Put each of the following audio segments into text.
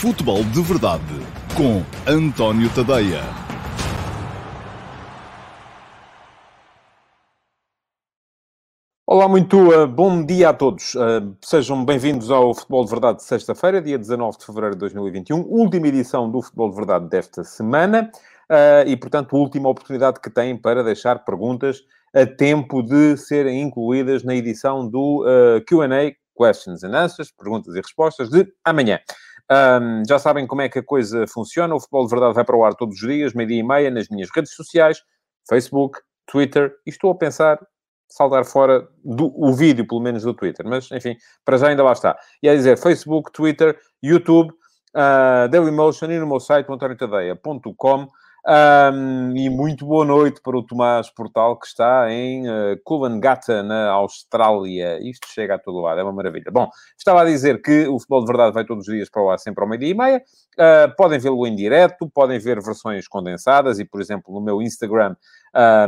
Futebol de Verdade com António Tadeia. Olá, muito uh, bom dia a todos. Uh, sejam bem-vindos ao Futebol de Verdade de sexta-feira, dia 19 de fevereiro de 2021, última edição do Futebol de Verdade desta semana uh, e, portanto, última oportunidade que têm para deixar perguntas a tempo de serem incluídas na edição do QA, Questions and Answers, perguntas e respostas, de amanhã. Um, já sabem como é que a coisa funciona. O Futebol de Verdade vai para o ar todos os dias, meio-dia e meia, nas minhas redes sociais, Facebook, Twitter, e estou a pensar saltar fora do, o vídeo, pelo menos do Twitter. Mas, enfim, para já ainda lá está. E a dizer Facebook, Twitter, YouTube, uh, Dailymotion e no meu site, antoniotadeia.com. Um, e muito boa noite para o Tomás Portal, que está em uh, Coolangatta, na Austrália. Isto chega a todo lado, é uma maravilha. Bom, estava a dizer que o Futebol de Verdade vai todos os dias para ar, sempre ao meio-dia e meia. Uh, podem vê-lo em direto, podem ver versões condensadas e, por exemplo, no meu Instagram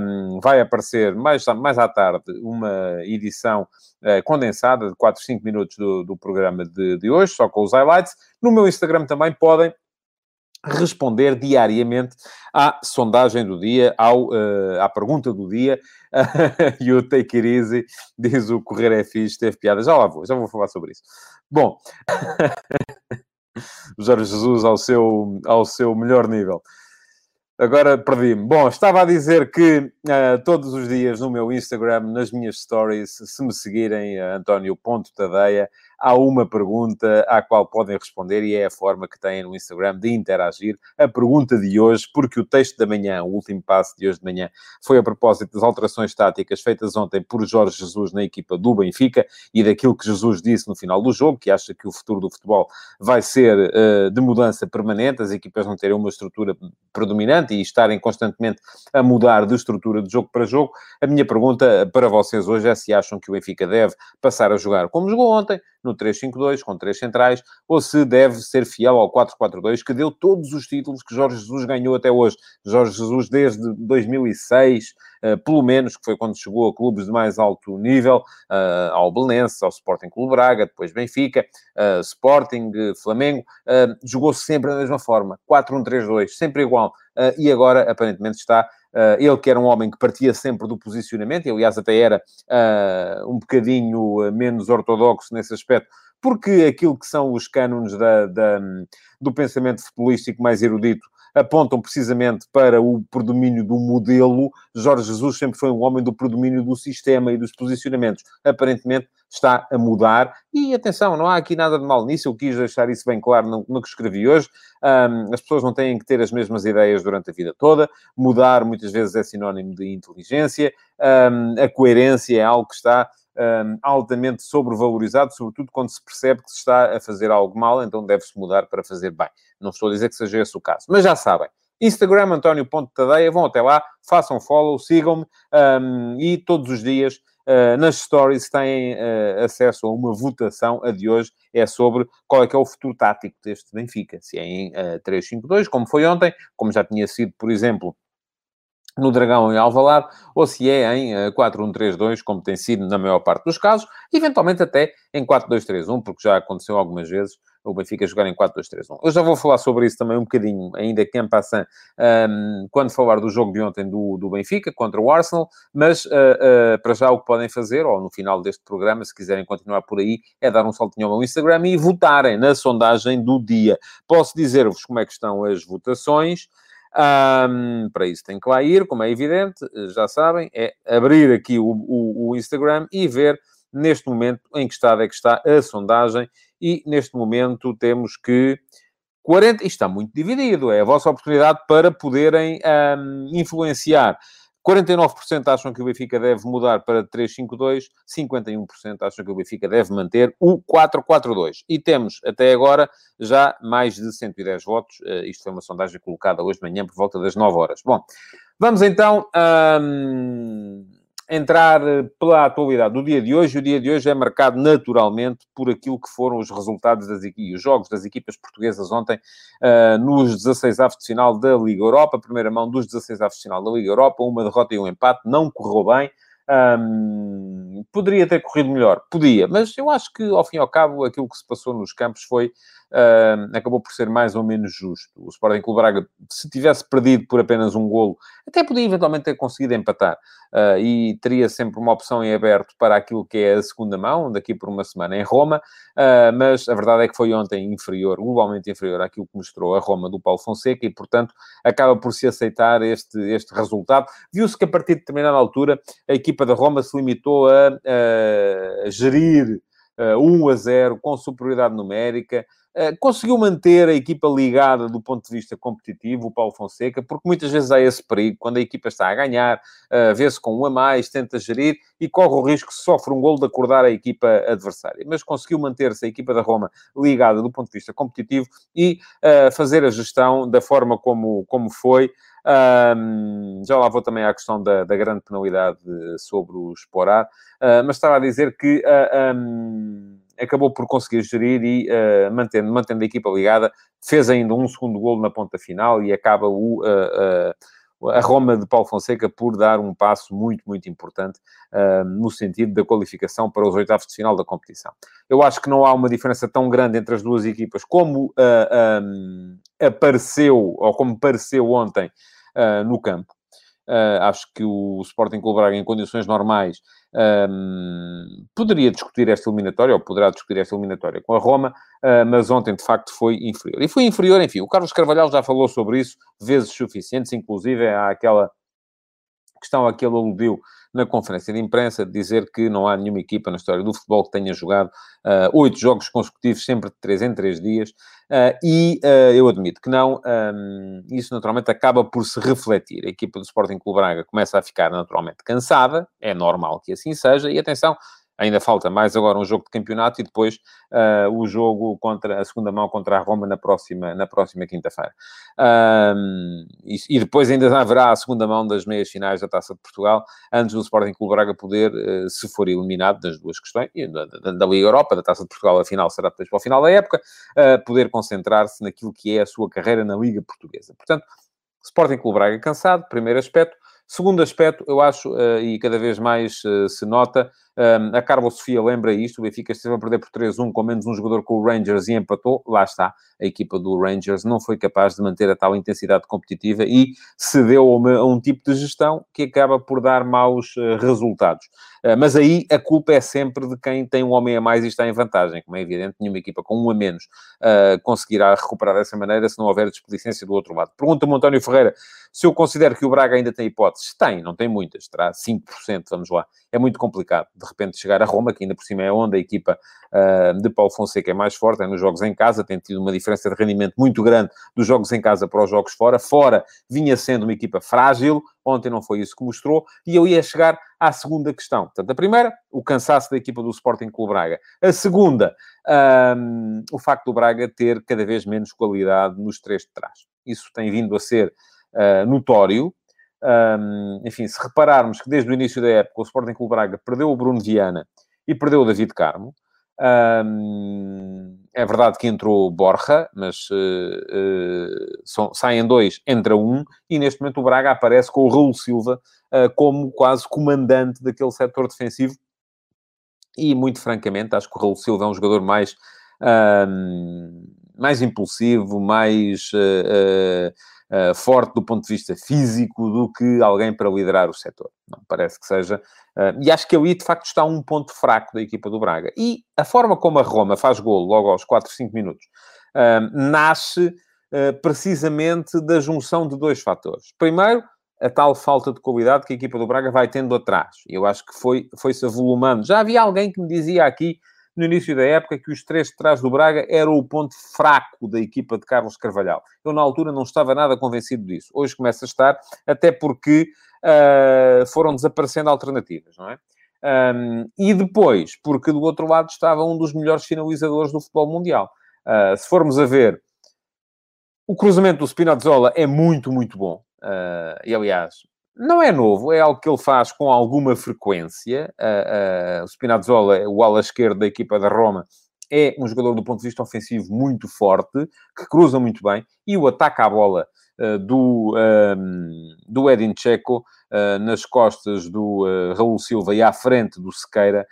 um, vai aparecer mais, mais à tarde uma edição uh, condensada de 4, 5 minutos do, do programa de, de hoje, só com os highlights. No meu Instagram também podem responder diariamente à sondagem do dia, ao, uh, à pergunta do dia. e o Take It Easy diz o Correr é fixe, teve piada. Já lá vou, já vou falar sobre isso. Bom, Jorge Jesus ao seu, ao seu melhor nível. Agora perdi-me. Bom, estava a dizer que uh, todos os dias no meu Instagram, nas minhas stories, se me seguirem, uh, António.tadeia, há uma pergunta à qual podem responder e é a forma que têm no Instagram de interagir. A pergunta de hoje, porque o texto da manhã, o último passo de hoje de manhã, foi a propósito das alterações táticas feitas ontem por Jorge Jesus na equipa do Benfica e daquilo que Jesus disse no final do jogo, que acha que o futuro do futebol vai ser uh, de mudança permanente, as equipas não terem uma estrutura predominante e estarem constantemente a mudar de estrutura de jogo para jogo. A minha pergunta para vocês hoje é se acham que o Benfica deve passar a jogar como jogou ontem, no 3-5-2, com três centrais, ou se deve ser fiel ao 4-4-2, que deu todos os títulos que Jorge Jesus ganhou até hoje. Jorge Jesus, desde 2006, uh, pelo menos, que foi quando chegou a clubes de mais alto nível, uh, ao Belenenses, ao Sporting Clube Braga, depois Benfica, uh, Sporting, Flamengo, jogou sempre da mesma forma, 4-1-3-2, sempre igual. e agora, aparentemente, está ele que era um homem que partia sempre do posicionamento, e aliás até era uh, um bocadinho menos ortodoxo nesse aspecto, porque aquilo que são os cânones da, da, do pensamento futebolístico mais erudito apontam precisamente para o predomínio do modelo. Jorge Jesus sempre foi um homem do predomínio do sistema e dos posicionamentos. Aparentemente está a mudar. E atenção, não há aqui nada de mal nisso. Eu quis deixar isso bem claro no, no que escrevi hoje. Um, as pessoas não têm que ter as mesmas ideias durante a vida toda. Mudar muitas vezes é sinónimo de inteligência. Um, a coerência é algo que está um, altamente sobrevalorizado, sobretudo quando se percebe que se está a fazer algo mal, então deve-se mudar para fazer bem. Não estou a dizer que seja esse o caso, mas já sabem. Instagram, António.tadeia, vão até lá, façam follow, sigam-me um, e todos os dias nas stories têm uh, acesso a uma votação. A de hoje é sobre qual é que é o futuro tático deste Benfica. Se é em uh, 3-5-2, como foi ontem, como já tinha sido, por exemplo, no Dragão em Alvalade, ou se é em 4-1-3-2, eh, como tem sido na maior parte dos casos, eventualmente até em 4-2-3-1, porque já aconteceu algumas vezes o Benfica jogar em 4-2-3-1. Eu já vou falar sobre isso também um bocadinho, ainda que em passant, um, quando falar do jogo de ontem do, do Benfica contra o Arsenal, mas uh, uh, para já o que podem fazer, ou no final deste programa, se quiserem continuar por aí, é dar um saltinho ao meu Instagram e votarem na sondagem do dia. Posso dizer-vos como é que estão as votações. Um, para isso tem que lá ir, como é evidente, já sabem, é abrir aqui o, o, o, Instagram e ver neste momento em que estado é que está a sondagem e neste momento temos que 40, isto está muito dividido, é a vossa oportunidade para poderem um, influenciar 49% acham que o Benfica deve mudar para 3-5-2, 51% acham que o Benfica deve manter o 4-4-2. E temos, até agora, já mais de 110 votos. Uh, isto foi uma sondagem colocada hoje de manhã por volta das 9 horas. Bom, vamos então... Um entrar eh, pela atualidade do dia de hoje. O dia de hoje é marcado naturalmente por aquilo que foram os resultados das equipas, os jogos das equipas portuguesas ontem uh, nos 16 avos de final da Liga Europa, primeira mão dos 16 avos de final da Liga Europa, uma derrota e um empate, não correu bem. Um, poderia ter corrido melhor? Podia, mas eu acho que, ao fim e ao cabo, aquilo que se passou nos campos foi uh, acabou por ser mais ou menos justo. O Sporting Clube Braga, se tivesse perdido por apenas um golo, até podia eventualmente ter conseguido empatar uh, e teria sempre uma opção em aberto para aquilo que é a segunda mão, daqui por uma semana em Roma, uh, mas a verdade é que foi ontem inferior, globalmente inferior àquilo que mostrou a Roma do Paulo Fonseca e, portanto, acaba por se aceitar este, este resultado. Viu-se que a partir de determinada altura a equipa da Roma se limitou a, a gerir uh, 1 a 0 com superioridade numérica, conseguiu manter a equipa ligada do ponto de vista competitivo, o Paulo Fonseca, porque muitas vezes há esse perigo, quando a equipa está a ganhar, uh, vê-se com um a mais, tenta gerir e corre o risco sofre um gol de acordar a equipa adversária. Mas conseguiu manter-se a equipa da Roma ligada do ponto de vista competitivo e uh, fazer a gestão da forma como, como foi. Um, já lá vou também à questão da, da grande penalidade sobre o Esporar, uh, mas estava a dizer que uh, um, acabou por conseguir gerir e, uh, mantendo, mantendo a equipa ligada, fez ainda um segundo golo na ponta final e acaba o, uh, uh, a Roma de Paulo Fonseca por dar um passo muito, muito importante no sentido da qualificação para os oitavos de final da competição. Eu acho que não há uma diferença tão grande entre as duas equipas como um, apareceu, ou como pareceu ontem no campo. Acho que o Sporting Clube Braga, em condições normais, um, poderia discutir esta eliminatória, ou poderá discutir esta eliminatória com a Roma, uh, mas ontem, de facto, foi inferior. E foi inferior, enfim, o Carlos Carvalhal já falou sobre isso vezes suficientes, inclusive há aquela questão a que ele aludiu na conferência de imprensa, dizer que não há nenhuma equipa na história do futebol que tenha jogado ah, oito uh, jogos consecutivos, sempre de três em três dias, uh, e uh, eu admito que não, um, isso naturalmente acaba por se refletir. A equipa do Sporting Clube Braga começa a ficar naturalmente cansada, é normal que assim seja, e atenção, Ainda falta mais agora um jogo de campeonato e depois uh, o jogo contra a segunda mão contra a Roma na próxima, na próxima quinta-feira. Um, e, e, depois ainda haverá a segunda mão das meias finais da Taça de Portugal, antes do Sporting Clube Braga poder, uh, se for eliminado das duas questões, da, da, da, Liga Europa, da Taça de Portugal, a final será depois para o final da época, uh, poder concentrar-se naquilo que é a sua carreira na Liga Portuguesa. Portanto, Sporting Clube Braga cansado, primeiro aspecto. Segundo aspecto, eu acho, e cada vez mais se nota, um, a Carlos Sofia lembra isto, o Benfica esteve a perder por 3-1 com menos um jogador com o Rangers e empatou. Lá está, a equipa do Rangers não foi capaz de manter a tal intensidade competitiva e cedeu a, uma, a um tipo de gestão que acaba por dar maus uh, resultados. Uh, mas aí a culpa é sempre de quem tem um homem a mais e está em vantagem. Como é evidente, nenhuma equipa com um a menos uh, conseguirá recuperar dessa maneira se não houver desplicência do outro lado. Pergunta-me António Ferreira se eu considero que o Braga ainda tem hipóteses. Tem, não tem muitas, terá 5%, vamos lá. É muito complicado. De repente chegar a Roma, que ainda por cima é onde a equipa uh, de Paulo Fonseca é mais forte, é nos jogos em casa, tem tido uma diferença de rendimento muito grande dos jogos em casa para os jogos fora. Fora vinha sendo uma equipa frágil, ontem não foi isso que mostrou, e eu ia chegar à segunda questão. Portanto, a primeira, o cansaço da equipa do Sporting Clube Braga. A segunda, um, o facto do Braga ter cada vez menos qualidade nos três de trás. Isso tem vindo a ser uh, notório, um, enfim, se repararmos que desde o início da época o Sporting Clube Braga perdeu o Bruno Viana e perdeu o David Carmo, um, é verdade que entrou Borja, mas uh, uh, são, saem dois, entra um, e neste momento o Braga aparece com o Raul Silva uh, como quase comandante daquele setor defensivo. E muito francamente, acho que o Raul Silva é um jogador mais, mais impulsivo, mais uh, forte do ponto de vista físico do que alguém para liderar o setor. Não parece que seja. Uh, e acho que ali, de facto, está um ponto fraco da equipa do Braga. E a forma como a Roma faz gol logo aos 4, 5 minutos uh, nasce precisamente da junção de dois fatores. Primeiro, a tal falta de qualidade que a equipa do Braga vai tendo atrás. Eu acho que foi, foi-se avolumando. Já havia alguém que me dizia aqui no início da época que os três de trás do Braga eram o ponto fraco da equipa de Carlos Carvalhal. Eu, na altura, não estava nada convencido disso. Hoje começa a estar, até porque uh, foram desaparecendo alternativas, não é? Um, e depois, porque do outro lado estava um dos melhores finalizadores do futebol mundial. Uh, se formos a ver, o cruzamento do Spinazzola é muito, muito bom. Uh, e, aliás, não é novo, é algo que ele faz com alguma frequência. Uh, uh, o Spinazzola, o ala esquerdo da equipa da Roma, é um jogador do ponto de vista ofensivo muito forte, que cruza muito bem, e o ataque à bola do, um, do Edin Checo nas costas do Raul Silva e à frente do Sequeira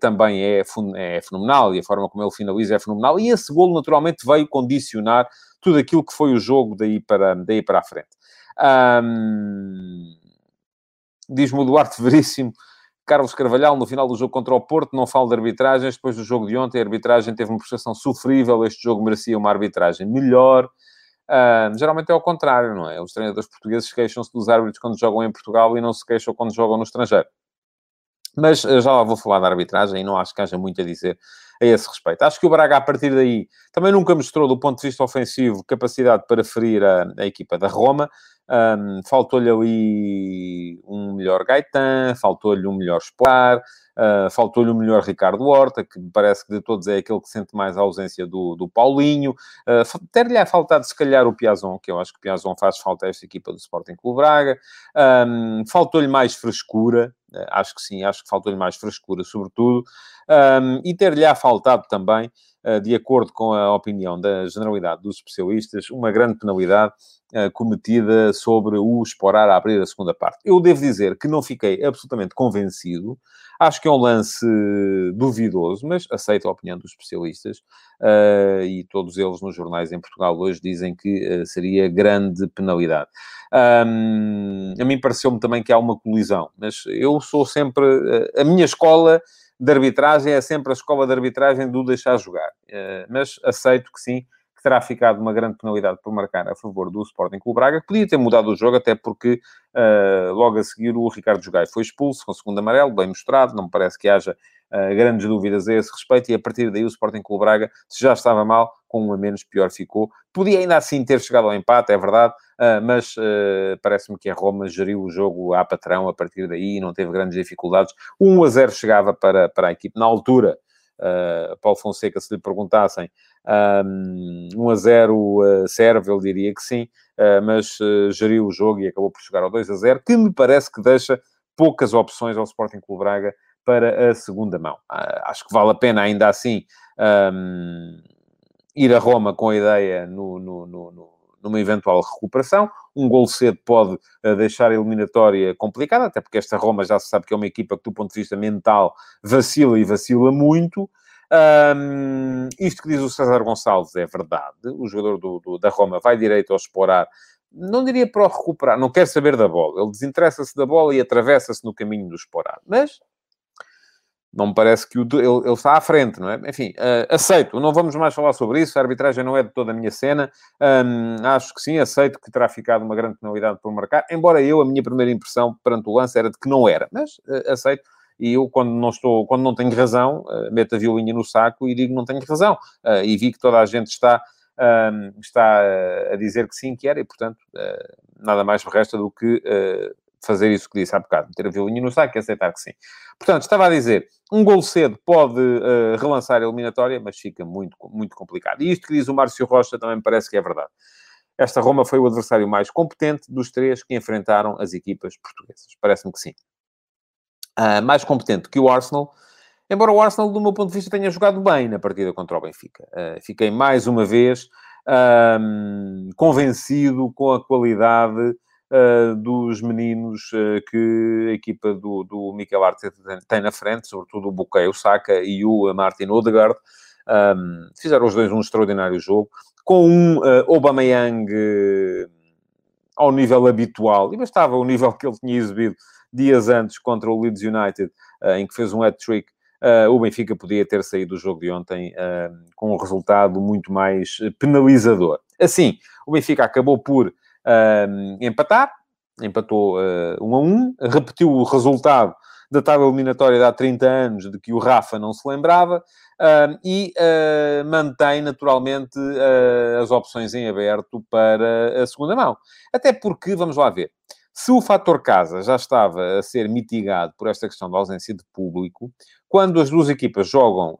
também é, é fenomenal e a forma como ele finaliza é fenomenal. E esse golo, naturalmente, veio condicionar tudo aquilo que foi o jogo daí para, daí para a frente. Um, Diz-me o Duarte Veríssimo, Carlos Carvalhal, no final do jogo contra o Porto, não falo de arbitragens. Depois do jogo de ontem, a arbitragem teve uma prestação sofrível. Este jogo merecia uma arbitragem melhor. Uh, geralmente é ao contrário, não é? Os treinadores portugueses queixam-se dos árbitros quando jogam em Portugal e não se queixam quando jogam no estrangeiro. Mas uh, já lá vou falar da arbitragem e não acho que haja muito a dizer a esse respeito. Acho que o Braga, a partir daí, também nunca mostrou, do ponto de vista ofensivo, capacidade para ferir a, a equipa da Roma. Um, faltou-lhe ali um melhor Gaetan, faltou-lhe um melhor Sporar, uh, faltou-lhe um melhor Ricardo Horta, que parece que de todos é aquele que sente mais a ausência do, do Paulinho. Uh, Ter-lhe a faltado, se calhar, o Piazon, que eu acho que o Piazon faz falta a esta equipa do Sporting Clube Braga. Um, faltou-lhe mais frescura, uh, acho que sim, acho que faltou-lhe mais frescura, sobretudo. Um, e ter-lhe faltado também, de acordo com a opinião da generalidade dos especialistas, uma grande penalidade uh, cometida sobre o Esporar a abrir a segunda parte. Eu devo dizer que não fiquei absolutamente convencido. Acho que é um lance duvidoso, mas aceito a opinião dos especialistas uh, e todos eles nos jornais em Portugal hoje dizem que seria grande penalidade. Um, a mim pareceu-me também que há uma colisão, mas eu sou sempre. a minha escola de arbitragem é sempre a escola de arbitragem do deixar jogar. Eh, mas aceito que sim, que terá ficado uma grande penalidade por marcar a favor do Sporting Clube Braga, que podia ter mudado o jogo, até porque uh, logo a seguir o Ricardo Jogai foi expulso com o segundo amarelo, bem mostrado, não me parece que haja grandes dúvidas a esse respeito, e a partir daí o Sporting Clube Braga, se já estava mal, com um a menos, pior ficou. Podia ainda assim ter chegado ao empate, é verdade, uh, mas uh, parece-me que a Roma geriu o jogo à patrão a partir daí e não teve grandes dificuldades. 1 a 0 chegava para, para a equipe. Na altura, uh, Paulo Fonseca, se lhe perguntassem, um, 1 a 0 serve, ele diria que sim, mas geriu o jogo e acabou por chegar ao 2 a 0, que me parece que deixa poucas opções ao Sporting Clube Braga para a segunda mão. acho que vale a pena ainda assim um, ir a Roma com a ideia no, no, no, numa eventual recuperação. Um gol cedo pode uh, deixar a eliminatória complicada, até porque esta Roma já se sabe que é uma equipa que, do ponto de vista mental, vacila e vacila muito. Um, isto que diz o César Gonçalves é verdade. O jogador do, do, da Roma vai direito ao explorar, não diria para o recuperar, não quer saber da bola. Ele desinteressa-se da bola e atravessa-se no caminho do explorar. Mas não me parece que o, ele, ele, está à frente, não é? Enfim, uh, aceito, não vamos mais falar sobre isso, a arbitragem não é de toda a minha cena, um, acho que sim, aceito que terá ficado uma grande penalidade por marcar, embora eu, a minha primeira impressão perante o lance era de que não era, mas uh, aceito, e eu, quando não estou, quando não tenho razão, uh, meto a violinha no saco e digo não tenho razão, e vi que toda a gente está, está a dizer que sim, que era, e portanto, nada mais me resta do que fazer isso que disse há bocado, meter a violinha no saco e aceitar que sim. Portanto, estava a dizer, um gol cedo pode uh, relançar a eliminatória, mas fica muito, muito complicado. E isto que diz o Márcio Rocha também me parece que é verdade. Esta Roma foi o adversário mais competente dos três que enfrentaram as equipas portuguesas. Parece-me que sim. Uh, mais competente que o Arsenal, embora o Arsenal, do meu ponto de vista, tenha jogado bem na partida contra o Benfica. Uh, fiquei mais uma vez convencido com a qualidade uh, dos meninos uh, que a equipa do, do Mikel Arteta tem, na frente, sobretudo o Bukayo Saka e o Martin Odegaard. Um, fizeram os dois um extraordinário jogo, com um uh, Aubameyang uh, ao nível habitual, e bastava o nível que ele tinha exibido dias antes contra o Leeds United, uh, em que fez um hat-trick, uh, o Benfica podia ter saído do jogo de ontem com um resultado muito mais penalizador. Assim, o Benfica acabou por empatar, empatou uh, 1 a 1, repetiu o resultado da tábua eliminatória de há 30 anos, de que o Rafa não se lembrava, uh, e uh, mantém naturalmente uh, as opções em aberto para a segunda mão. Até porque, vamos lá ver, se o fator casa já estava a ser mitigado por esta questão da ausência de público, quando as duas equipas jogam,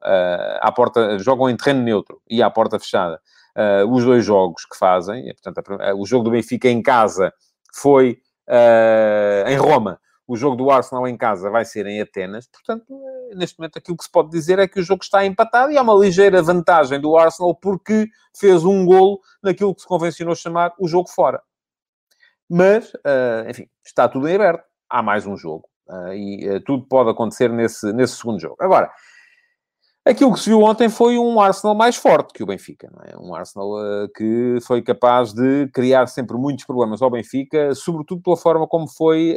à porta, jogam em terreno neutro e à porta fechada, uh, os dois jogos que fazem. Portanto, a, o jogo do Benfica em casa foi uh, em Roma. O jogo do Arsenal em casa vai ser em Atenas. Portanto, eh, neste momento, aquilo que se pode dizer é que o jogo está empatado e há uma ligeira vantagem do Arsenal porque fez um golo naquilo que se convencionou chamar o jogo fora. Mas, uh, enfim, está tudo em aberto. Há mais um jogo. Uh, e uh, tudo pode acontecer nesse, nesse segundo jogo. Agora, aquilo que se viu ontem foi um Arsenal mais forte que o Benfica. É? Um Arsenal que foi capaz de criar sempre muitos problemas ao Benfica, sobretudo pela forma como foi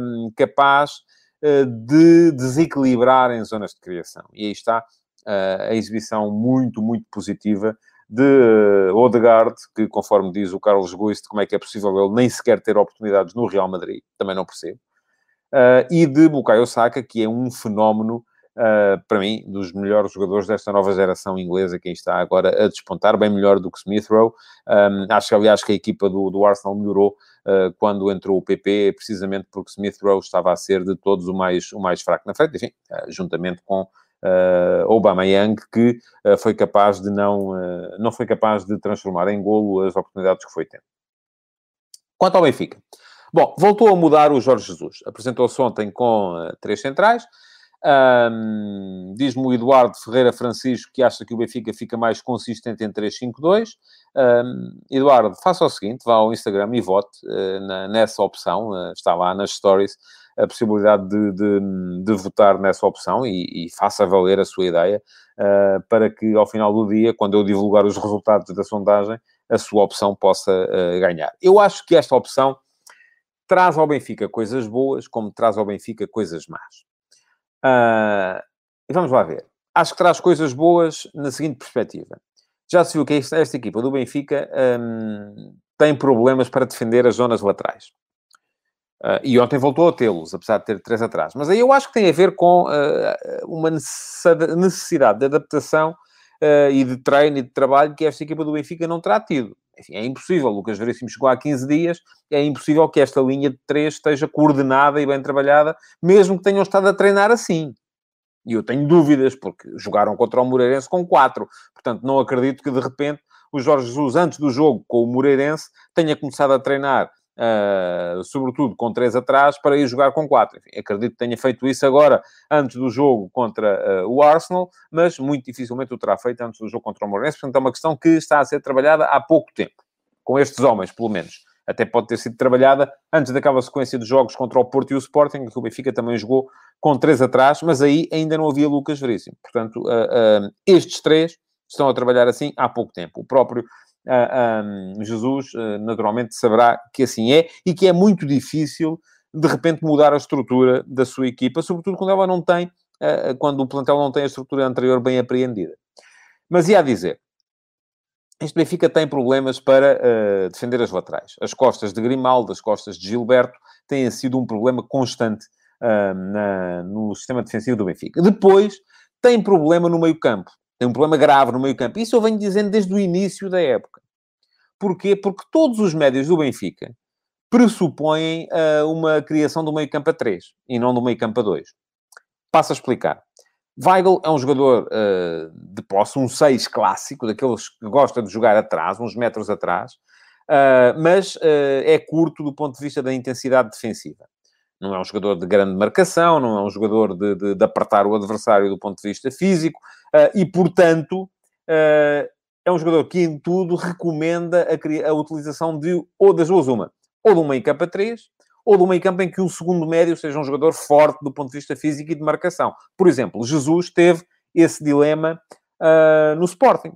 um, capaz de desequilibrar em zonas de criação. E aí está a exibição muito, muito positiva de Odegaard, que conforme diz o Carlos Guiste, como é que é possível ele nem sequer ter oportunidades no Real Madrid, também não percebo. Uh, e de Bukayo Saka, que é um fenómeno, uh, para mim, dos melhores jogadores desta nova geração inglesa, quem está agora a despontar, bem melhor do que Smith Rowe. Um, acho, aliás, que a equipa do, do Arsenal melhorou uh, quando entrou o PP, precisamente porque Smith Rowe estava a ser de todos o mais, o mais fraco na frente, enfim, juntamente com uh, Aubameyang, que uh, foi capaz de não, uh, não foi capaz de transformar em golo as oportunidades que foi tendo. Quanto ao Benfica. Bom, voltou a mudar o Jorge Jesus. Apresentou-se ontem com uh, três centrais. Um, Diz-me o Eduardo Ferreira Francisco que acha que o Benfica fica mais consistente em 3-5-2. Um, Eduardo, faça o seguinte: vá ao Instagram e vote uh, na, nessa opção. Uh, está lá nas stories a possibilidade de, de, de votar nessa opção e, e, faça valer a sua ideia uh, para que ao final do dia, quando eu divulgar os resultados da sondagem, a sua opção possa uh, ganhar. Eu acho que esta opção traz ao Benfica coisas boas, como traz ao Benfica coisas más. Uh, e vamos lá ver. Acho que traz coisas boas na seguinte perspectiva. Já se viu que esta, esta equipa do Benfica um, tem problemas para defender as zonas laterais. Uh, e ontem voltou a tê-los, apesar de ter três atrás. Mas aí eu acho que tem a ver com uh, uma necessidade de adaptação uh, e de treino e de trabalho que esta equipa do Benfica não terá tido. Enfim, é impossível. O Lucas Veríssimo chegou há 15 dias. É impossível que esta linha de três esteja coordenada e bem trabalhada, mesmo que tenham estado a treinar assim. E eu tenho dúvidas, porque jogaram contra o Moreirense com quatro. Portanto, não acredito que, de repente, o Jorge Jesus, antes do jogo com o Moreirense, tenha começado a treinar Uh, sobretudo com três atrás, para ir jogar com quatro. Enfim, acredito que tenha feito isso agora, antes do jogo contra uh, o Arsenal, mas muito dificilmente o terá feito antes do jogo contra o Moreirense. Portanto, é uma questão que está a ser trabalhada há pouco tempo, com estes homens, pelo menos. Até pode ter sido trabalhada antes daquela sequência de jogos contra o Porto e o Sporting, que o Benfica também jogou com três atrás, mas aí ainda não havia Lucas Veríssimo. Portanto, uh, estes três estão a trabalhar assim há pouco tempo. O próprio um, Jesus uh, naturalmente saberá que assim é e que é muito difícil de repente mudar a estrutura da sua equipa, sobretudo quando ela não tem, uh, quando o plantel não tem a estrutura anterior bem apreendida. Mas ia a dizer, este Benfica tem problemas para uh, defender as laterais. As costas de Grimaldo, as costas de Gilberto têm sido um problema constante uh, na, no sistema defensivo do Benfica. Depois, tem problema no meio campo. Tem um problema grave no meio-campo. Isso eu venho dizendo desde o início da época. Porquê? Porque todos os médios do Benfica pressupõem uh, uma criação do meio-campo a 3 e não do meio-campo a 2. Passo a explicar. Weigl é um jogador uh, de posse, um 6 clássico, daqueles que gosta de jogar atrás, uns metros atrás, uh, mas é curto do ponto de vista da intensidade defensiva não é um jogador de grande marcação, não é um jogador de, de, de apertar o adversário do ponto de vista físico, e, portanto, uh, é um jogador que, em tudo, recomenda a, a, utilização de, ou das duas uma, ou de um meio campo a três, ou de um meio campo em que o segundo médio seja um jogador forte do ponto de vista físico e de marcação. Por exemplo, Jesus teve esse dilema uh, no Sporting,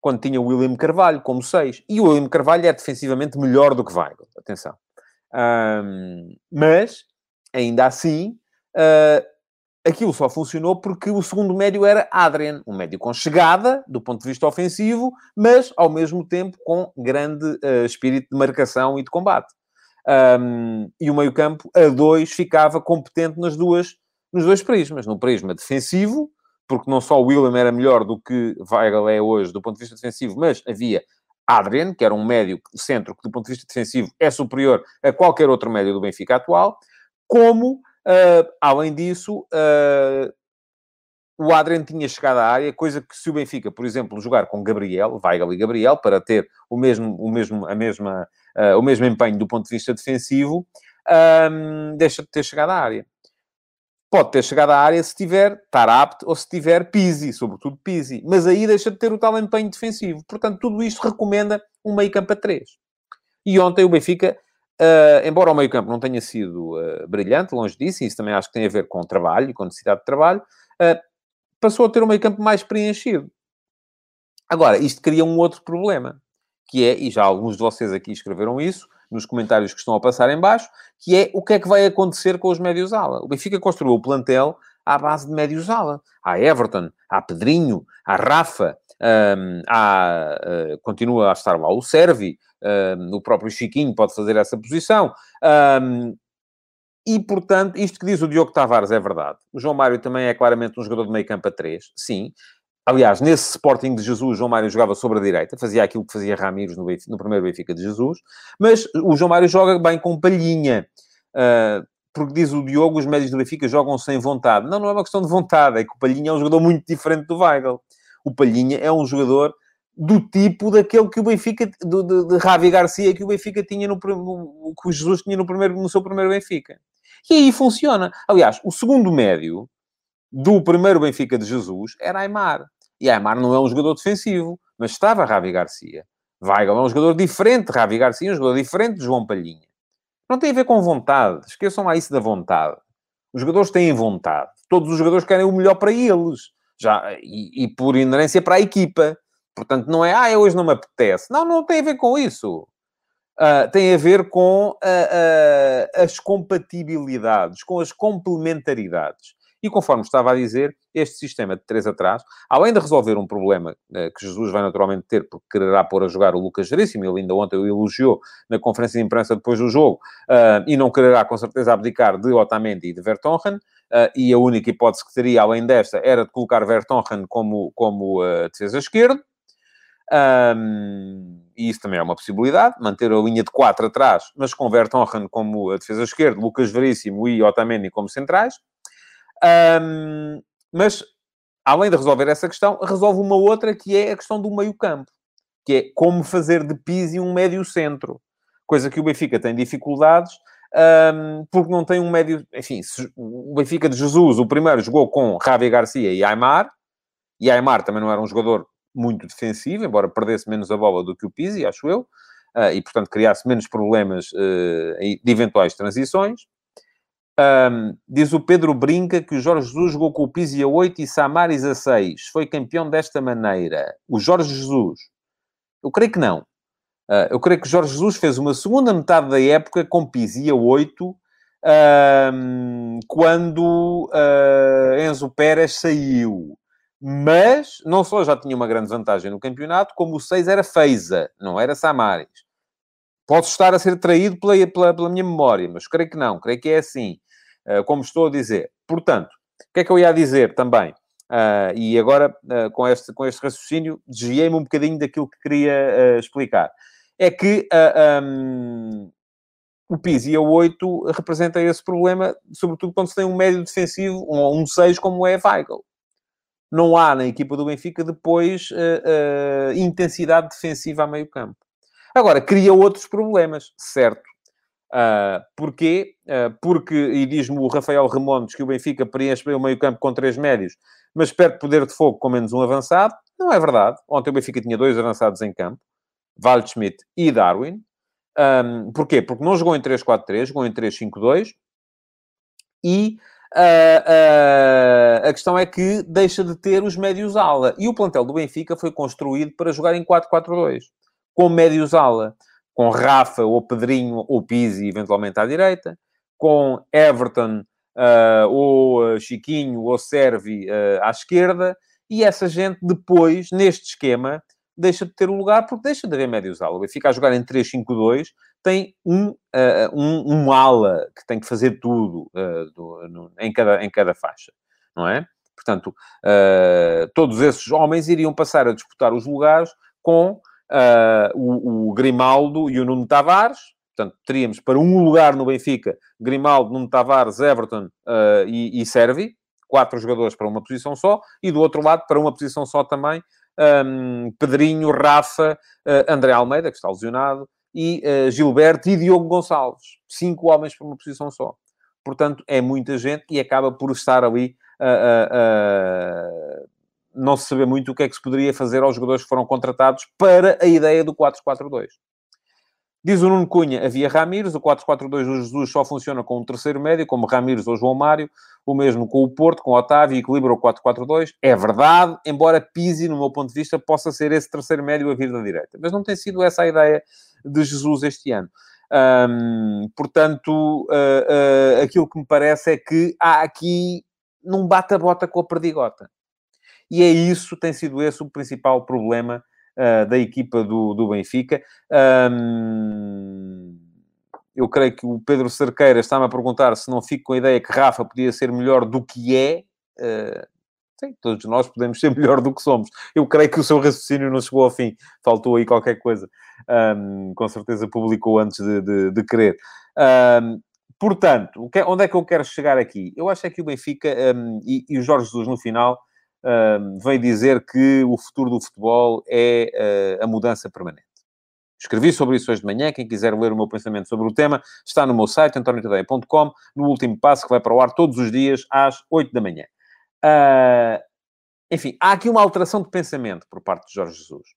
quando tinha o William Carvalho como seis. E o William Carvalho é defensivamente melhor do que Weigl, atenção. Um, mas ainda assim, uh, aquilo só funcionou porque o segundo médio era Adrian, um médio com chegada, do ponto de vista ofensivo, mas, ao mesmo tempo, com grande uh, espírito de marcação e de combate. Um, e o meio-campo, a dois, ficava competente nas duas, nos dois prismas. No prisma defensivo, porque não só o William era melhor do que Weigl é hoje do ponto de vista defensivo, mas havia Adrian, que era um médio centro que, do ponto de vista defensivo, é superior a qualquer outro médio do Benfica atual como, uh, além disso, uh, o Adrian tinha chegado à área, coisa que se o Benfica, por exemplo, jogar com Gabriel, Weigl e Gabriel, para ter o mesmo, o mesmo, a mesma, uh, o mesmo empenho do ponto de vista defensivo, deixa de ter chegado à área. Pode ter chegado à área se tiver apto ou se tiver Pisi, sobretudo Pisi. Mas aí deixa de ter o tal empenho defensivo. Portanto, tudo isto recomenda um meio campo a três. E ontem o Benfica Uh, embora o meio-campo não tenha sido uh, brilhante, longe disso, e isso também acho que tem a ver com trabalho e com necessidade de trabalho, uh, passou a ter um meio-campo mais preenchido. Agora, isto cria um outro problema, que é, e já alguns de vocês aqui escreveram isso, nos comentários que estão a passar em baixo, que é o que é que vai acontecer com os médios-ala. O Benfica construiu o plantel à base de médios-ala. Há Everton, há Pedrinho, há Rafa, um, há, uh, continua a estar lá o Servi, o próprio Chiquinho pode fazer essa posição. E, portanto, isto que diz o Diogo Tavares é verdade. O João Mário também é claramente um jogador de meio campo a 3, sim. Aliás, nesse Sporting de Jesus, João Mário jogava sobre a direita, fazia aquilo que fazia Ramires no, no primeiro Benfica de Jesus, mas o João Mário joga bem com palhinha. Uh, porque diz o Diogo, os médios do Benfica jogam sem vontade. Não, não é uma questão de vontade, é que o Palhinha é um jogador muito diferente do Weigl. O Palhinha é um jogador do tipo daquele que o Benfica, de, de, de Ravi Garcia, que o Benfica tinha no, que o Jesus tinha no, primeiro, no seu primeiro Benfica. E aí funciona. Aliás, o segundo médio do primeiro Benfica de Jesus era Aymar. E Aymar não é um jogador defensivo, mas estava Ravi Garcia. Weigl é um jogador diferente Ravi Garcia, um jogador diferente de João Palhinha. Não tem a ver com vontade. Esqueçam lá isso da vontade. Os jogadores têm vontade. Todos os jogadores querem o melhor para eles. Já, e, e por inerência para a equipa. Portanto, não é, ah, hoje não me apetece. Não, não tem a ver com isso. Uh, tem a ver com uh, uh, as compatibilidades, com as complementaridades. E conforme estava a dizer, este sistema de três atrás, além de resolver um problema que Jesus vai naturalmente ter, porque quererá pôr a jogar o Lucas Veríssimo, ele ainda ontem o elogiou na conferência de imprensa depois do jogo, e não quererá com certeza abdicar de Otamendi e de Vertonghen, e a única hipótese que teria, além desta, era de colocar Vertonghen como, como defesa esquerdo, um, e isso também é uma possibilidade, manter a linha de 4 atrás, mas com Vertonghen como a defesa esquerda, Lucas Veríssimo e Otamendi como centrais. Um, mas, além de resolver essa questão, resolve uma outra que é a questão do meio-campo, que é como fazer de Pizzi um médio-centro, coisa que o Benfica tem dificuldades, um, porque não tem um médio. Enfim, o Benfica de Jesus, o primeiro, jogou com Javi Garcia e Aymar, e Aymar também não era um jogador muito defensivo, embora perdesse menos a bola do que o Pizzi, acho eu, uh, e portanto criasse menos problemas uh, de eventuais transições. Um, diz o Pedro Brinca que o Jorge Jesus jogou com o Pizzi a 8 e Samaris a 6. Foi campeão desta maneira. O Jorge Jesus. Eu creio que não. Uh, eu creio que o Jorge Jesus fez uma segunda metade da época com Pizzi a 8, um, quando uh, Enzo Pérez saiu. Mas não só já tinha uma grande vantagem no campeonato, como o 6 era Feiza, não era Samaris. Posso estar a ser traído pela, pela, pela, minha memória, mas creio que não, creio que é assim, uh, como estou a dizer. Portanto, o que é que eu ia dizer também? Uh, e agora, uh, com, este, com este raciocínio, desviei-me um bocadinho daquilo que queria explicar. É que um, o Pizzi a 8 representa esse problema, sobretudo quando se tem um médio defensivo, um, um 6 como é Weigl não há na equipa do Benfica depois uh, uh, intensidade defensiva a meio campo. Agora, cria outros problemas, certo. Uh, porquê? Uh, porque, e diz-me o Rafael Remontes que o Benfica preenche bem o meio campo com três médios, mas perde poder de fogo com menos um avançado. Não é verdade. Ontem o Benfica tinha dois avançados em campo, Waldschmidt e Darwin. Um, porquê? Porque não jogou em 3-4-3, jogou em 3-5-2 e Uh, uh, a questão é que deixa de ter os médios ala. E o plantel do Benfica foi construído para jogar em 4-4-2, com médios ala, com Rafa ou Pedrinho ou Pizzi, eventualmente à direita, com Everton uh, ou Chiquinho ou Servi à esquerda, e essa gente depois, neste esquema, deixa de ter o lugar porque deixa de haver médios ala. O Benfica a jogar em 3-5-2 tem um, uh, um, um, ala que tem que fazer tudo uh, do, no, em, cada, em cada faixa, não é? Portanto, uh, todos esses homens iriam passar a disputar os lugares com o, o, Grimaldo e o Nuno Tavares. Portanto, teríamos para um lugar no Benfica, Grimaldo, Nuno Tavares, Everton e, e Servi, quatro jogadores para uma posição só, e do outro lado, para uma posição só também, um, Pedrinho, Rafa, uh, André Almeida, que está lesionado, e uh, Gilberto e Diogo Gonçalves. Cinco homens para uma posição só. Portanto, é muita gente e acaba por estar ali uh, não se saber muito o que é que se poderia fazer aos jogadores que foram contratados para a ideia do 4-4-2. Diz o Nuno Cunha, havia Ramires, o 4-4-2 do Jesus só funciona com um terceiro médio, como Ramires ou João Mário, o mesmo com o Porto, com o Otávio, equilibra o 4-4-2. É verdade, embora Pisi, no meu ponto de vista, possa ser esse terceiro médio a vir da direita. Mas não tem sido essa a ideia de Jesus este ano. Um, portanto, uh, uh, aquilo que me parece é que há aqui, não bata-bota com a perdigota. E é isso, tem sido esse o principal problema uh, da equipa do, do Benfica. Um, eu creio que o Pedro Cerqueira está-me a perguntar se não fico com a ideia que Rafa podia ser melhor do que é. Uh, sim, todos nós podemos ser melhor do que somos. Eu creio que o seu raciocínio não chegou ao fim. Faltou aí qualquer coisa. Um, com certeza publicou antes de, de, de querer. Um, portanto, é, onde é que eu quero chegar aqui? Eu acho é que o Benfica um, e, e o Jorge Jesus, no final, uh, veio dizer que o futuro do futebol é uh, a mudança permanente. Escrevi sobre isso hoje de manhã. Quem quiser ler o meu pensamento sobre o tema, está no meu site, antoniotadeia.com, no último passo, que vai para o ar todos os dias às 8 da manhã. Uh, enfim, há aqui uma alteração de pensamento por parte de Jorge Jesus.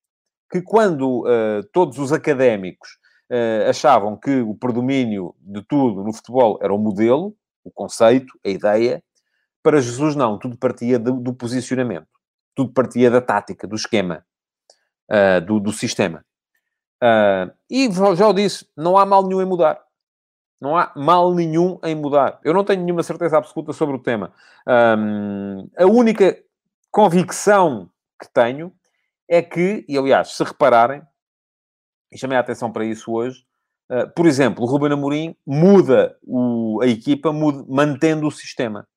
Que quando uh, todos os académicos uh, achavam que o predomínio de tudo no futebol era o modelo, o conceito, a ideia, para Jesus, não. Tudo partia do, do posicionamento. Tudo partia da tática, do esquema, uh, do, do, sistema. Uh, e já o disse, não há mal nenhum em mudar. Não há mal nenhum em mudar. Eu não tenho nenhuma certeza absoluta sobre o tema. Um, a única convicção que tenho é que, e aliás, se repararem, e chamei a atenção para isso hoje, uh, por exemplo, o Ruben Amorim muda o, a equipa muda, mantendo o sistema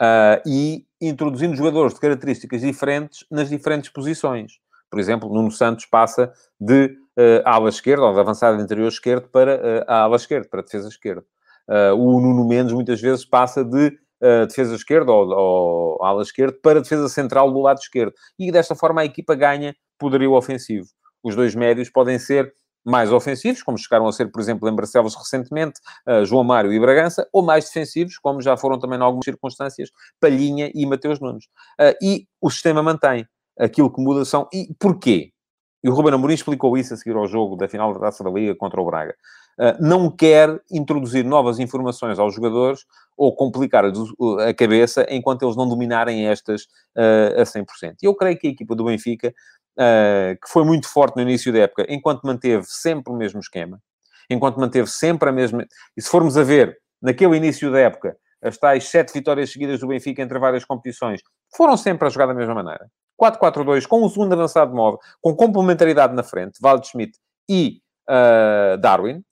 uh, e introduzindo jogadores de características diferentes nas diferentes posições. Por exemplo, Nuno Santos passa de uh, ala esquerda, ou de avançada interior esquerdo, para uh, a ala esquerda, para a defesa esquerda. Uh, o Nuno Mendes, muitas vezes, passa de uh, defesa esquerda ou, ou ala esquerda para defesa central do lado esquerdo. E desta forma a equipa ganha poderio ofensivo. Os dois médios podem ser mais ofensivos, como chegaram a ser, por exemplo, em Barcelos recentemente, uh, João Mário e Bragança, ou mais defensivos, como já foram também em algumas circunstâncias, Palhinha e Mateus Nunes. Uh, e o sistema mantém. Aquilo que muda são... E porquê? E o Ruben Amorim explicou isso a seguir ao jogo da final da Taça da Liga contra o Braga. Uh, não quer introduzir novas informações aos jogadores ou complicar a cabeça enquanto eles não dominarem estas uh, a 100%. E eu creio que a equipa do Benfica uh, que foi muito forte no início da época, enquanto manteve sempre o mesmo esquema, enquanto manteve sempre a mesma. E se formos a ver, naquele início da época, as tais sete vitórias seguidas do Benfica entre várias competições, foram sempre a jogar da mesma maneira. 4-4-2, com o segundo avançado móvel, com complementaridade na frente, Waldschmidt e uh, Darwin.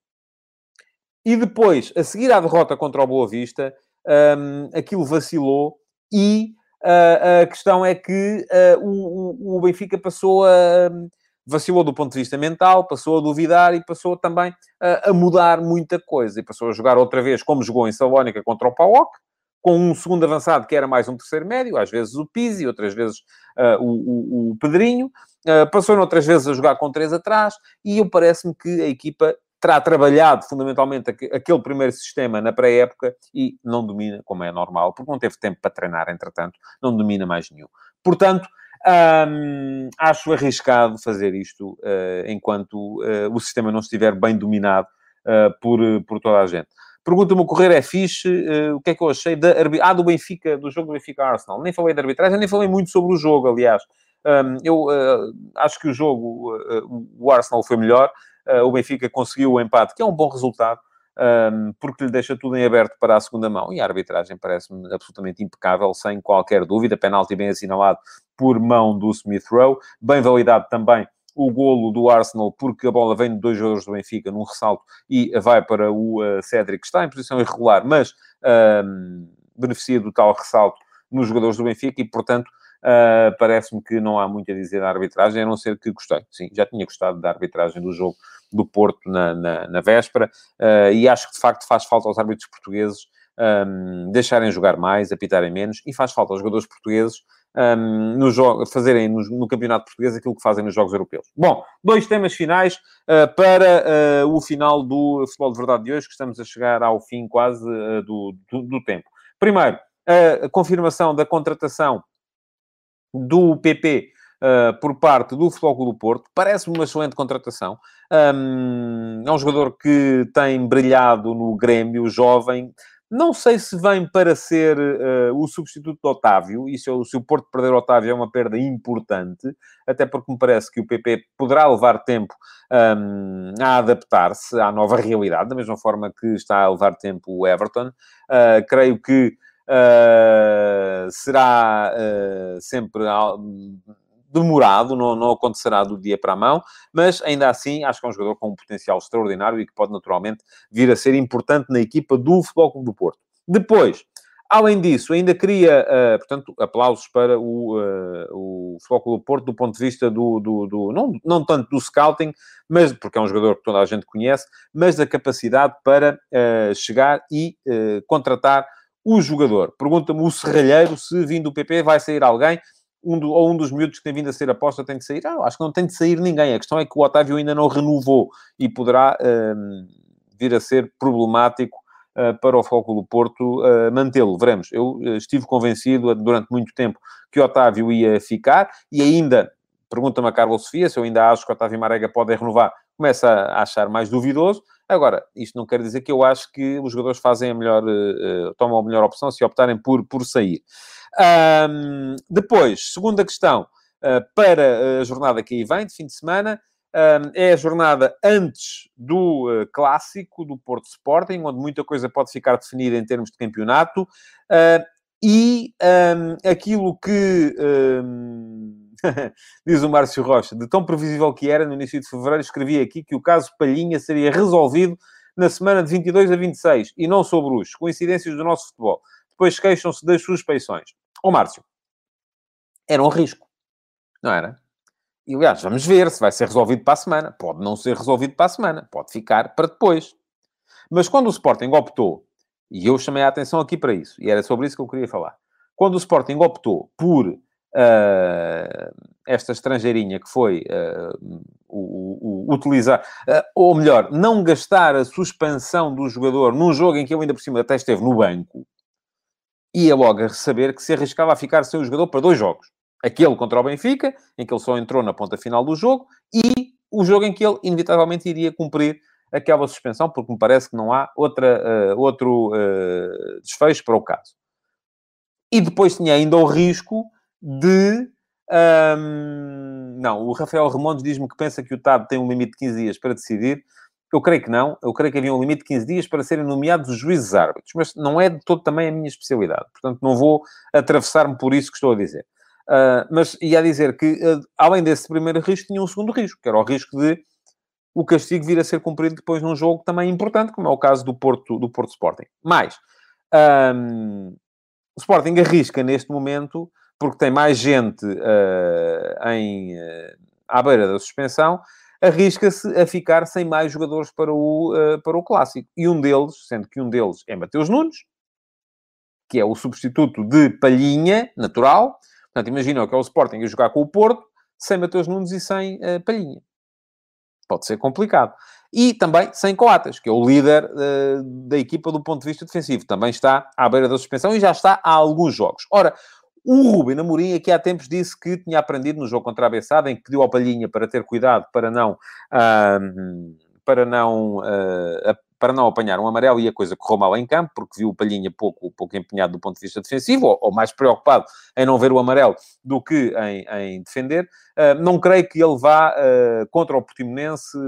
E depois, a seguir à derrota contra o Boa Vista, um, aquilo vacilou e Uh, a questão é que uh, o, o, Benfica passou a. vacilou do ponto de vista mental, passou a duvidar e passou também uh, a mudar muita coisa. E passou a jogar outra vez como jogou em Salónica contra o PAOK, com um segundo avançado que era mais um terceiro médio, às vezes o Pizzi, outras vezes o, o, o, Pedrinho. passou outras vezes a jogar com três atrás e eu parece-me que a equipa terá trabalhado fundamentalmente aquele primeiro sistema na pré-época e não domina, como é normal, porque não teve tempo para treinar, entretanto, não domina mais nenhum. Portanto, hum, acho arriscado fazer isto uh, enquanto uh, o sistema não estiver bem dominado uh, por, por toda a gente. Pergunta-me o correr é fixe, o que é que eu achei da ah, do Benfica, do jogo do Benfica-Arsenal. Nem falei de arbitragem, nem falei muito sobre o jogo, aliás. Um, eu acho que o jogo, o Arsenal foi melhor, uh, o Benfica conseguiu o empate, que é um bom resultado, um, ehm, porque lhe deixa tudo em aberto para a segunda mão. E a arbitragem parece-me absolutamente impecável, sem qualquer dúvida. Penalti bem assinalado por mão do Smith Rowe, bem validado também o golo do Arsenal, porque a bola vem de dois jogadores do Benfica num ressalto e vai para o uh, Cédric, que está em posição irregular, mas uh, beneficia do tal ressalto nos jogadores do Benfica e, portanto, Uh, Parece-me que não há muito a dizer da arbitragem, a não ser que gostei. Sim, já tinha gostado da arbitragem do jogo do Porto na, na, na véspera uh, e acho que de facto faz falta aos árbitros portugueses um, deixarem jogar mais, apitarem menos e faz falta aos jogadores portugueses um, no jogo, fazerem no, no, campeonato português aquilo que fazem nos jogos europeus. Bom, dois temas finais uh, para uh, o final do Futebol de Verdade de hoje, que estamos a chegar ao fim quase do, do, do, tempo. Primeiro, a confirmação da contratação do PP uh, por parte do Futebol do Porto. Parece-me uma excelente contratação. Um, é um jogador que tem brilhado no Grêmio, jovem. Não sei se vem para ser uh, o substituto de Otávio. Isso, é se o Porto perder Otávio é uma perda importante, até porque me parece que o PP poderá levar tempo um, a adaptar-se à nova realidade, da mesma forma que está a levar tempo o Everton. Uh, creio que uh, será sempre demorado, não, não acontecerá do dia para a mão, mas ainda assim acho que é um jogador com um potencial extraordinário e que pode naturalmente vir a ser importante na equipa do Futebol Clube do Porto. Depois, além disso, ainda queria, uh, portanto, aplausos para o, uh, o Futebol Clube do Porto do ponto de vista do, do, do, não, não tanto do scouting, mas porque é um jogador que toda a gente conhece, mas da capacidade para uh, chegar e contratar o jogador. Pergunta-me o Serralheiro se vindo do PP vai sair alguém um do, ou um dos miúdos que tem vindo a ser aposta tem de sair. Ah, acho que não tem de sair ninguém. A questão é que o Otávio ainda não renovou e poderá uh, vir a ser problemático uh, para o Foco do Porto uh, mantê-lo. Veremos. Eu eh, estive convencido durante muito tempo que Otávio ia ficar e ainda, pergunta-me a Carlos Sofia, se eu ainda acho que o Otávio Marega pode renovar, começa a achar mais duvidoso. Agora, isto não quer dizer que eu acho que os jogadores fazem a melhor, tomam a melhor opção se optarem por, por sair. Um, depois, segunda questão, uh, para a jornada que aí vem, de fim de semana, um, é a jornada antes do uh, clássico do Porto Sporting, onde muita coisa pode ficar definida em termos de campeonato, uh, e um, aquilo que diz o Márcio Rocha, de tão previsível que era no início de fevereiro, escrevi aqui que o caso Palhinha seria resolvido na semana de 22 a 26 e não sobre os coincidências do nosso futebol. Depois queixam-se das suspeições. Ó Márcio, era um risco, não era? E, aliás, vamos ver se vai ser resolvido para a semana. Pode não ser resolvido para a semana, pode ficar para depois. Mas quando o Sporting optou, e eu chamei a atenção aqui para isso, e era sobre isso que eu queria falar, quando o Sporting optou por esta estrangeirinha que foi uh, o, o, utilizar, uh, ou melhor, não gastar a suspensão do jogador num jogo em que ele ainda por cima até esteve no banco, ia logo a saber que se arriscava a ficar sem o jogador para dois jogos. Aquele contra o Benfica, em que ele só entrou na ponta final do jogo, e o jogo em que ele, inevitavelmente, iria cumprir aquela suspensão, porque me parece que não há outra, uh, outro desfecho para o caso. E depois tinha ainda o risco de... Um, não, o Rafael Remondes diz-me que pensa que o TAD tem um limite de 15 dias para decidir. Eu creio que não. Eu creio que havia um limite de 15 dias para serem nomeados os juízes árbitros, mas não é de todo também a minha especialidade. Portanto, não vou atravessar-me por isso que estou a dizer. Uh, mas ia dizer que, uh, além desse primeiro risco, tinha um segundo risco, que era o risco de o castigo vir a ser cumprido depois num jogo também importante, como é o caso do Porto, do Porto Sporting. Mais, um, o Sporting arrisca neste momento, porque tem mais gente uh, em, à beira da suspensão, arrisca-se a ficar sem mais jogadores para o, uh, para o Clássico. E um deles, sendo que um deles é Mateus Nunes, que é o substituto de Palhinha, natural. Portanto, imagina que é o Sporting a jogar com o Porto, sem Mateus Nunes e sem uh, Palhinha. Pode ser complicado. E também sem Coatas, que é o líder uh, da equipa do ponto de vista defensivo. Também está à beira da suspensão e já está há alguns jogos. Ora, o Rubem Amorim aqui há tempos disse que tinha aprendido no jogo contra a Bessada, em que pediu ao Palhinha para ter cuidado para não, uh, para não uh, para não apanhar um amarelo e a coisa correu mal em campo, porque viu o Palhinha pouco, pouco empenhado do ponto de vista defensivo, ou, ou mais preocupado em não ver o amarelo do que em, em defender. Uh, não creio que ele vá uh, contra o Portimonense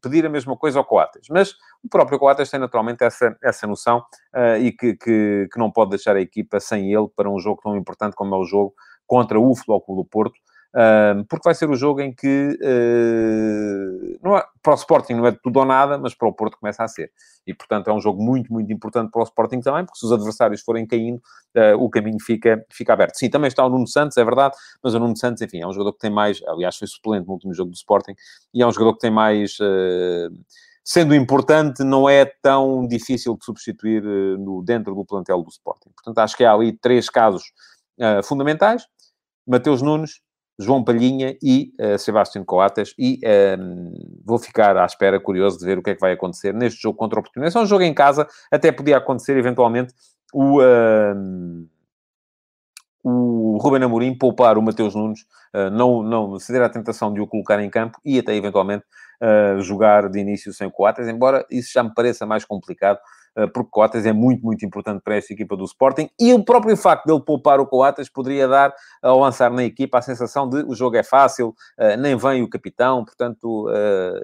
pedir a mesma coisa ao Coates, mas o próprio Coates tem naturalmente essa, essa noção uh, e que, que, que não pode deixar a equipa sem ele para um jogo tão importante como é o jogo contra o Futebol Clube do Porto, porque vai ser o jogo em que uh, não para o Sporting não é tudo ou nada, mas para o Porto começa a ser. E, portanto, é um jogo muito, muito importante para o Sporting também, porque se os adversários forem caindo, uh, o caminho fica, fica aberto. Sim, também está o Nuno Santos, é verdade, mas o Nuno Santos, enfim, é um jogador que tem mais, aliás, foi suplente no último jogo do Sporting, e é um jogador que tem mais... Uh, sendo importante, não é tão difícil de substituir no, dentro do plantel do Sporting. Portanto, acho que há ali três casos fundamentais. Mateus Nunes, João Palhinha e uh, Sebastião Coates e um, ehm, vou ficar à espera, curioso de ver o que é que vai acontecer neste jogo contra o Portimonense. É um jogo em casa, até podia acontecer eventualmente o, uh, o Ruben Amorim poupar o Mateus Nunes, uh, não, não ceder à tentação de o colocar em campo e até eventualmente uh, jogar de início sem Coates, embora isso já me pareça mais complicado, porque Coates é muito, muito importante para esta equipa do Sporting e o próprio facto dele poupar o Coates poderia dar ao lançar na equipa a sensação de o jogo é fácil, nem vem o capitão, portanto,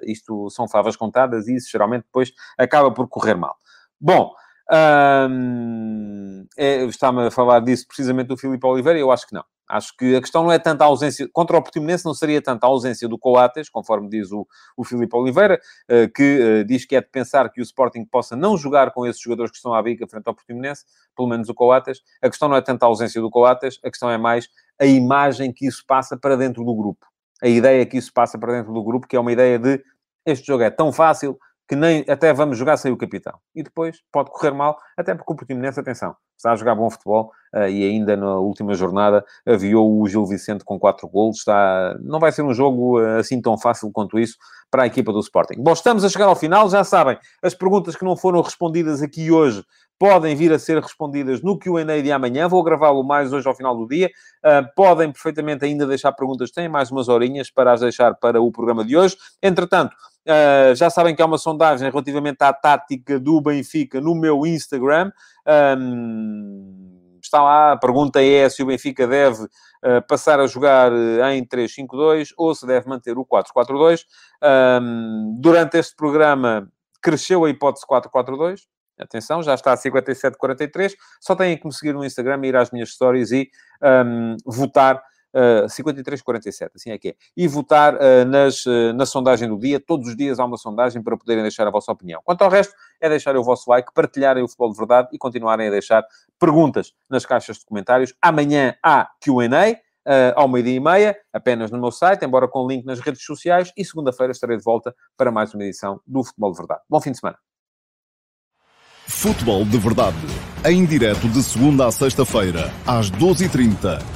isto são favas contadas e isso geralmente depois acaba por correr mal. Bom, um, é, Está-me a falar disso precisamente do Filipe Oliveira, eu acho que não. Acho que a questão não é tanto a ausência... Contra o Portimonense não seria tanto a ausência do Coates, conforme diz o, o Filipe Oliveira, uh, que uh, diz que é de pensar que o Sporting possa não jogar com esses jogadores que estão à bica frente ao Portimonense, pelo menos o Coates. A questão não é tanto a ausência do Coates, a questão é mais a imagem que isso passa para dentro do grupo. A ideia que isso passa para dentro do grupo, que é uma ideia de este jogo é tão fácil, que nem até vamos jogar sem o capitão. E depois pode correr mal, até porque o Portimonense, atenção, está a jogar bom futebol uh, e ainda na última jornada aviou o Gil Vicente com quatro golos. Está... Não vai ser um jogo uh, assim tão fácil quanto isso para a equipa do Sporting. Bom, estamos a chegar ao final, já sabem, as perguntas que não foram respondidas aqui hoje podem vir a ser respondidas no Q&A de amanhã. Vou gravá-lo mais hoje ao final do dia. Uh, podem perfeitamente ainda deixar perguntas. Têm mais umas horinhas para as deixar para o programa de hoje. Entretanto, Uh, já sabem que há uma sondagem relativamente à tática do Benfica no meu Instagram. Um, está lá, a pergunta é se o Benfica deve uh, passar a jogar em 3-5-2 ou se deve manter o 4-4-2. Um, durante este programa cresceu a hipótese 4-4-2. Atenção, já está a 57,43. Só têm que me seguir no Instagram, ir às minhas stories e um, votar uh, 53,47, assim é que é. E votar uh, nas, uh, na sondagem do dia. Todos os dias há uma sondagem para poderem deixar a vossa opinião. Quanto ao resto, é deixarem o vosso like, partilharem o futebol de verdade e continuarem a deixar perguntas nas caixas de comentários. Amanhã há Q&A. Uh, ao meio-dia e meia, apenas no meu site, embora com link nas redes sociais, e segunda-feira estarei de volta para mais uma edição do Futebol de Verdade. Bom fim de semana. Futebol de Verdade, em direto de segunda a sexta-feira, às 12h30